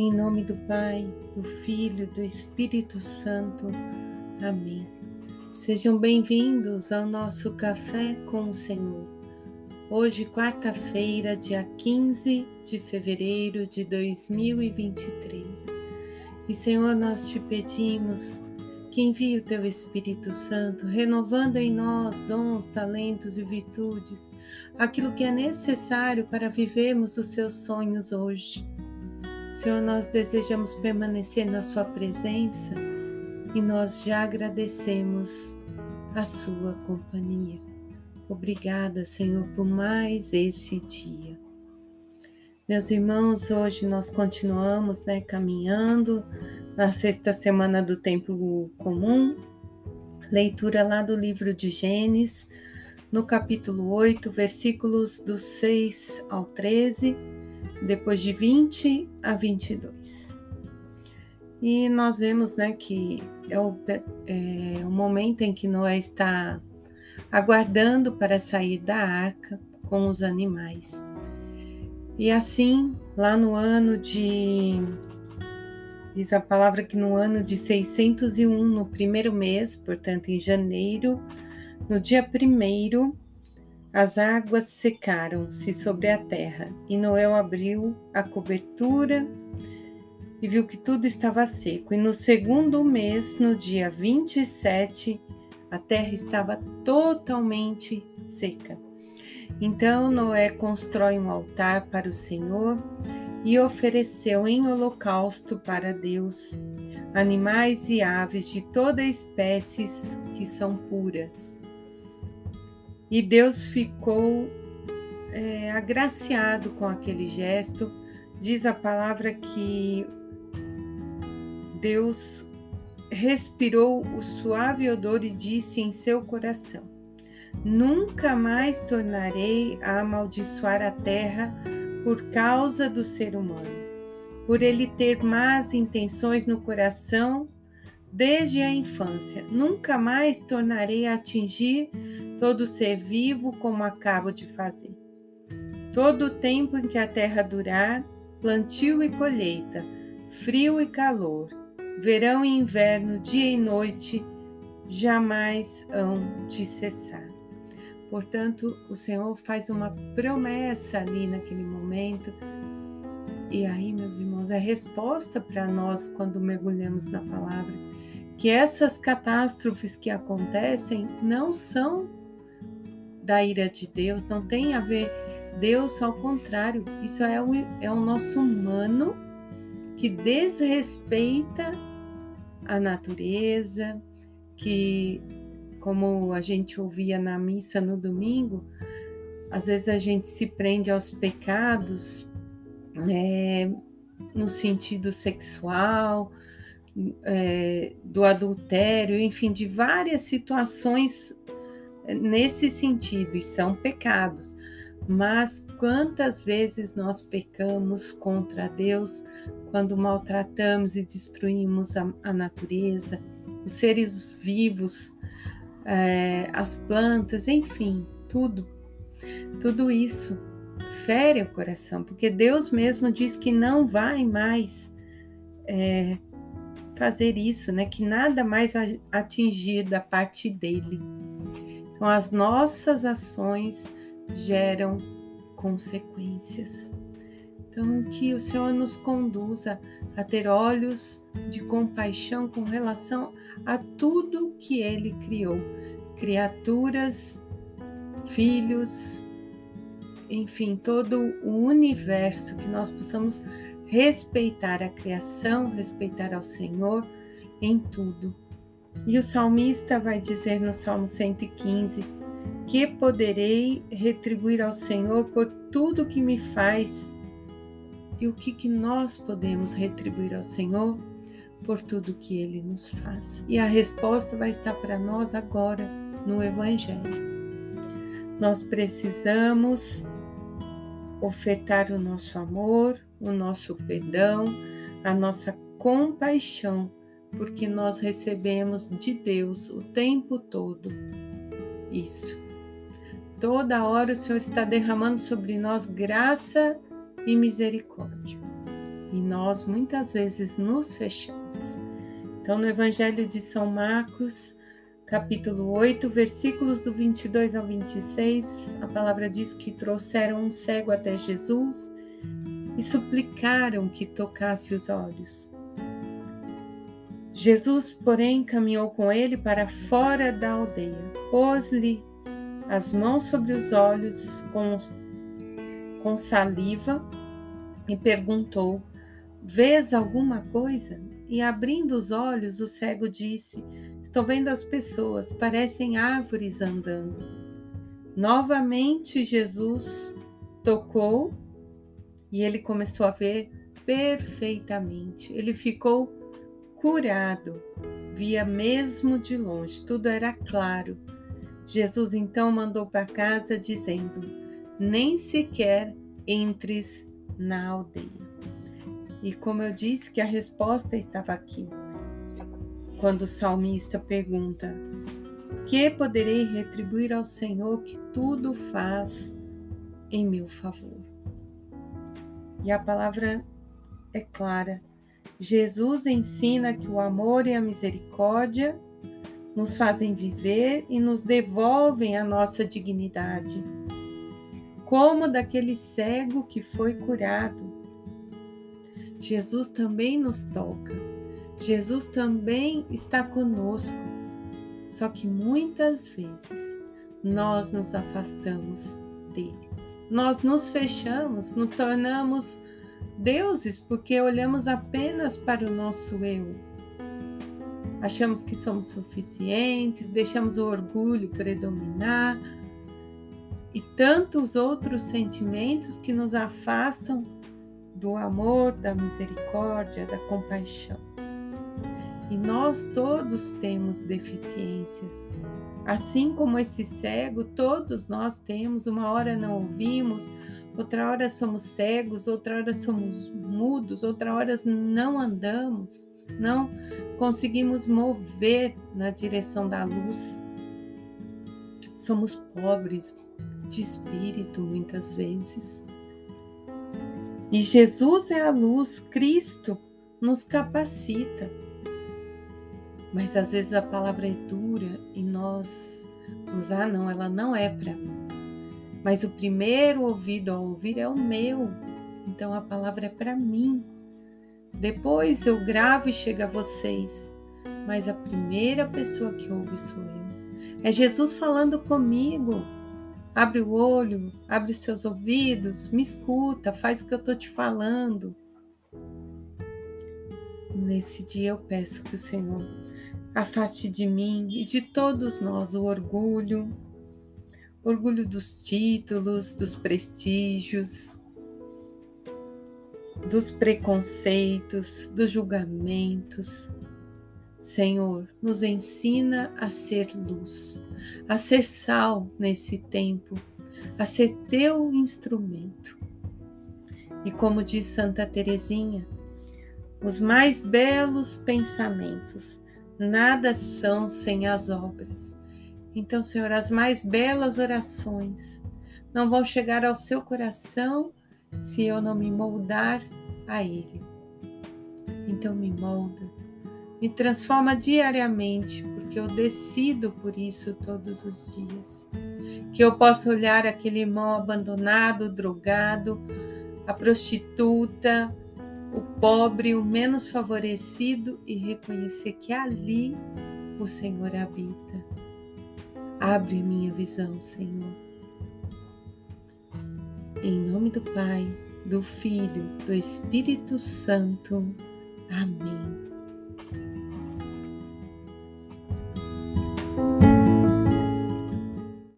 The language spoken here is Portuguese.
Em nome do Pai, do Filho, do Espírito Santo. Amém. Sejam bem-vindos ao nosso Café com o Senhor. Hoje, quarta-feira, dia 15 de fevereiro de 2023. E, Senhor, nós te pedimos que envie o teu Espírito Santo, renovando em nós dons, talentos e virtudes, aquilo que é necessário para vivermos os seus sonhos hoje Senhor, nós desejamos permanecer na Sua presença e nós já agradecemos a Sua companhia. Obrigada, Senhor, por mais esse dia. Meus irmãos, hoje nós continuamos né, caminhando na sexta semana do tempo comum, leitura lá do livro de Gênesis, no capítulo 8, versículos do 6 ao 13 depois de 20 a 22. E nós vemos né, que é o, é o momento em que Noé está aguardando para sair da arca com os animais. E assim, lá no ano de. Diz a palavra que no ano de 601, no primeiro mês, portanto em janeiro, no dia primeiro, as águas secaram-se sobre a terra, e Noé abriu a cobertura e viu que tudo estava seco. E no segundo mês, no dia 27, a terra estava totalmente seca. Então Noé constrói um altar para o Senhor e ofereceu em holocausto para Deus animais e aves de toda espécie que são puras. E Deus ficou é, agraciado com aquele gesto. Diz a palavra que Deus respirou o suave odor e disse em seu coração: Nunca mais tornarei a amaldiçoar a terra por causa do ser humano, por ele ter más intenções no coração desde a infância. Nunca mais tornarei a atingir todo ser vivo como acabo de fazer. Todo o tempo em que a terra durar, plantio e colheita, frio e calor, verão e inverno, dia e noite, jamais hão de cessar. Portanto, o Senhor faz uma promessa ali naquele momento. E aí, meus irmãos, é resposta para nós quando mergulhamos na palavra que essas catástrofes que acontecem não são da ira de Deus, não tem a ver Deus ao contrário, isso é o, é o nosso humano que desrespeita a natureza, que, como a gente ouvia na missa no domingo, às vezes a gente se prende aos pecados é, no sentido sexual, é, do adultério, enfim, de várias situações é, nesse sentido, e são pecados. Mas quantas vezes nós pecamos contra Deus quando maltratamos e destruímos a, a natureza, os seres vivos, é, as plantas, enfim, tudo. Tudo isso fere o coração, porque Deus mesmo diz que não vai mais é, fazer isso, né? Que nada mais atingir da parte dele. Então, as nossas ações geram consequências. Então, que o Senhor nos conduza a ter olhos de compaixão com relação a tudo que Ele criou, criaturas, filhos, enfim, todo o universo, que nós possamos respeitar a criação, respeitar ao Senhor em tudo. E o salmista vai dizer no Salmo 115: Que poderei retribuir ao Senhor por tudo que me faz? E o que, que nós podemos retribuir ao Senhor por tudo que ele nos faz? E a resposta vai estar para nós agora no Evangelho. Nós precisamos ofertar o nosso amor, o nosso perdão, a nossa compaixão, porque nós recebemos de Deus o tempo todo isso. Toda hora o Senhor está derramando sobre nós graça e misericórdia. E nós muitas vezes nos fechamos. Então, no Evangelho de São Marcos, capítulo 8, versículos do 22 ao 26, a palavra diz que trouxeram um cego até Jesus e suplicaram que tocasse os olhos. Jesus, porém, caminhou com ele para fora da aldeia, pôs-lhe as mãos sobre os olhos com, com saliva e perguntou: Vês alguma coisa? E abrindo os olhos, o cego disse: Estou vendo as pessoas, parecem árvores andando. Novamente Jesus tocou e ele começou a ver perfeitamente. Ele ficou curado, via mesmo de longe, tudo era claro. Jesus então mandou para casa dizendo: Nem sequer entres na aldeia. E como eu disse que a resposta estava aqui. Quando o salmista pergunta: Que poderei retribuir ao Senhor que tudo faz em meu favor? E a palavra é clara. Jesus ensina que o amor e a misericórdia nos fazem viver e nos devolvem a nossa dignidade. Como daquele cego que foi curado. Jesus também nos toca. Jesus também está conosco. Só que muitas vezes nós nos afastamos dele. Nós nos fechamos, nos tornamos deuses porque olhamos apenas para o nosso eu. Achamos que somos suficientes, deixamos o orgulho predominar e tantos outros sentimentos que nos afastam do amor, da misericórdia, da compaixão. E nós todos temos deficiências, Assim como esse cego, todos nós temos, uma hora não ouvimos, outra hora somos cegos, outra hora somos mudos, outra hora não andamos, não conseguimos mover na direção da luz. Somos pobres de espírito muitas vezes. E Jesus é a luz, Cristo nos capacita mas às vezes a palavra é dura e nós nos ah não, ela não é para mim. Mas o primeiro ouvido a ouvir é o meu. Então a palavra é para mim. Depois eu gravo e chega a vocês. Mas a primeira pessoa que ouve sou eu. É Jesus falando comigo. Abre o olho, abre os seus ouvidos, me escuta, faz o que eu estou te falando. Nesse dia eu peço que o Senhor Afaste de mim e de todos nós o orgulho, orgulho dos títulos, dos prestígios, dos preconceitos, dos julgamentos. Senhor, nos ensina a ser luz, a ser sal nesse tempo, a ser teu instrumento. E como diz Santa Teresinha, os mais belos pensamentos nada são sem as obras. Então, Senhor, as mais belas orações não vão chegar ao seu coração se eu não me moldar a Ele. Então, me molda, me transforma diariamente, porque eu decido por isso todos os dias. Que eu possa olhar aquele irmão abandonado, drogado, a prostituta, o pobre, o menos favorecido e reconhecer que ali o Senhor habita. Abre minha visão, Senhor. Em nome do Pai, do Filho, do Espírito Santo. Amém.